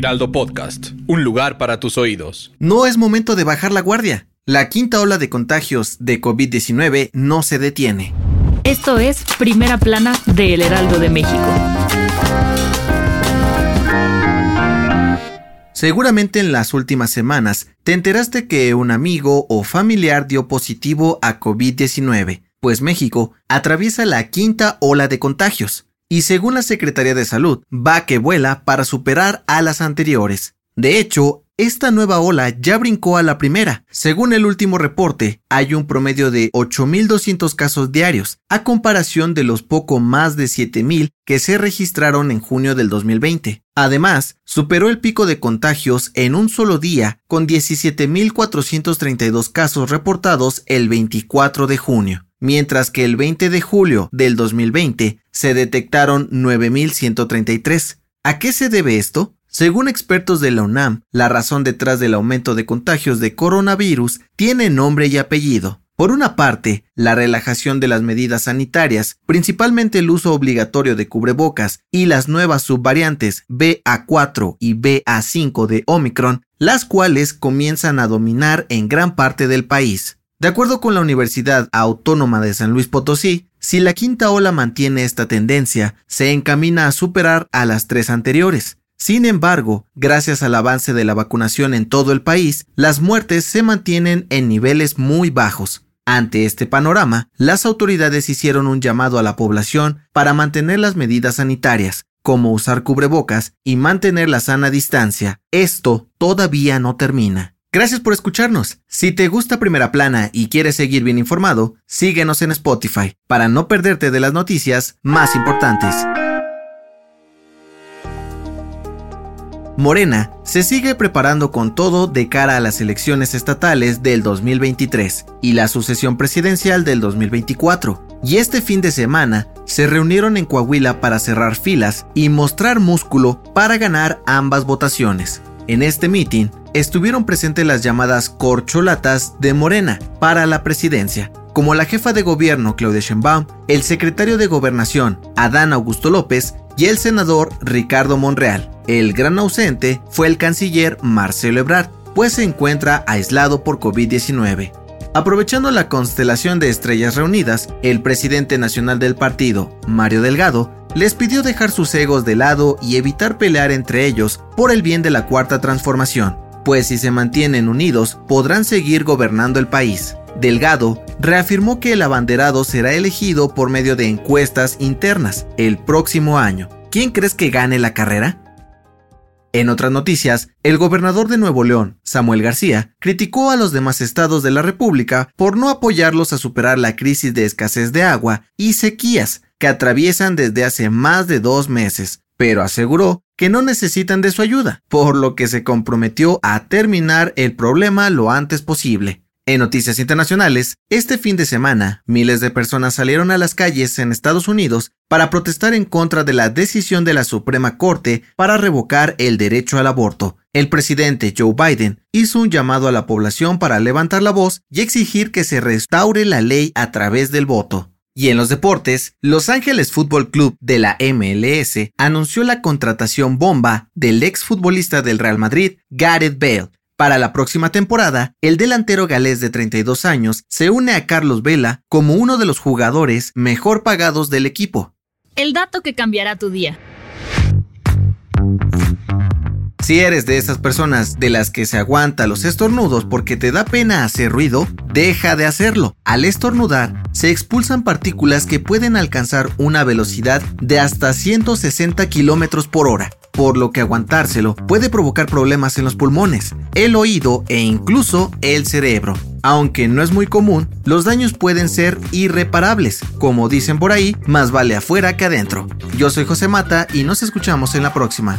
Heraldo Podcast, un lugar para tus oídos. No es momento de bajar la guardia. La quinta ola de contagios de COVID-19 no se detiene. Esto es Primera Plana de El Heraldo de México. Seguramente en las últimas semanas te enteraste que un amigo o familiar dio positivo a COVID-19, pues México atraviesa la quinta ola de contagios y según la Secretaría de Salud va que vuela para superar a las anteriores. De hecho, esta nueva ola ya brincó a la primera. Según el último reporte, hay un promedio de 8.200 casos diarios, a comparación de los poco más de 7.000 que se registraron en junio del 2020. Además, superó el pico de contagios en un solo día, con 17.432 casos reportados el 24 de junio mientras que el 20 de julio del 2020 se detectaron 9.133. ¿A qué se debe esto? Según expertos de la UNAM, la razón detrás del aumento de contagios de coronavirus tiene nombre y apellido. Por una parte, la relajación de las medidas sanitarias, principalmente el uso obligatorio de cubrebocas y las nuevas subvariantes BA4 y BA5 de Omicron, las cuales comienzan a dominar en gran parte del país. De acuerdo con la Universidad Autónoma de San Luis Potosí, si la quinta ola mantiene esta tendencia, se encamina a superar a las tres anteriores, sin embargo, gracias al avance de la vacunación en todo el país, las muertes se mantienen en niveles muy bajos. Ante este panorama, las autoridades hicieron un llamado a la población para mantener las medidas sanitarias, como usar cubrebocas y mantener la sana distancia. Esto todavía no termina. Gracias por escucharnos. Si te gusta Primera Plana y quieres seguir bien informado, síguenos en Spotify para no perderte de las noticias más importantes. Morena se sigue preparando con todo de cara a las elecciones estatales del 2023 y la sucesión presidencial del 2024. Y este fin de semana se reunieron en Coahuila para cerrar filas y mostrar músculo para ganar ambas votaciones. En este meeting estuvieron presentes las llamadas corcholatas de Morena para la presidencia, como la jefa de gobierno Claudia Sheinbaum, el secretario de Gobernación Adán Augusto López y el senador Ricardo Monreal. El gran ausente fue el canciller Marcelo Ebrard, pues se encuentra aislado por COVID-19. Aprovechando la constelación de estrellas reunidas, el presidente nacional del partido, Mario Delgado, les pidió dejar sus egos de lado y evitar pelear entre ellos por el bien de la cuarta transformación, pues si se mantienen unidos podrán seguir gobernando el país. Delgado reafirmó que el abanderado será elegido por medio de encuestas internas el próximo año. ¿Quién crees que gane la carrera? En otras noticias, el gobernador de Nuevo León, Samuel García, criticó a los demás estados de la República por no apoyarlos a superar la crisis de escasez de agua y sequías que atraviesan desde hace más de dos meses, pero aseguró que no necesitan de su ayuda, por lo que se comprometió a terminar el problema lo antes posible. En noticias internacionales, este fin de semana, miles de personas salieron a las calles en Estados Unidos para protestar en contra de la decisión de la Suprema Corte para revocar el derecho al aborto. El presidente Joe Biden hizo un llamado a la población para levantar la voz y exigir que se restaure la ley a través del voto. Y en los deportes, Los Ángeles Fútbol Club de la MLS anunció la contratación bomba del exfutbolista del Real Madrid, Gareth Bale, para la próxima temporada, el delantero galés de 32 años se une a Carlos Vela como uno de los jugadores mejor pagados del equipo. El dato que cambiará tu día. Si eres de esas personas de las que se aguanta los estornudos porque te da pena hacer ruido, deja de hacerlo. Al estornudar, se expulsan partículas que pueden alcanzar una velocidad de hasta 160 km por hora por lo que aguantárselo puede provocar problemas en los pulmones, el oído e incluso el cerebro. Aunque no es muy común, los daños pueden ser irreparables. Como dicen por ahí, más vale afuera que adentro. Yo soy José Mata y nos escuchamos en la próxima.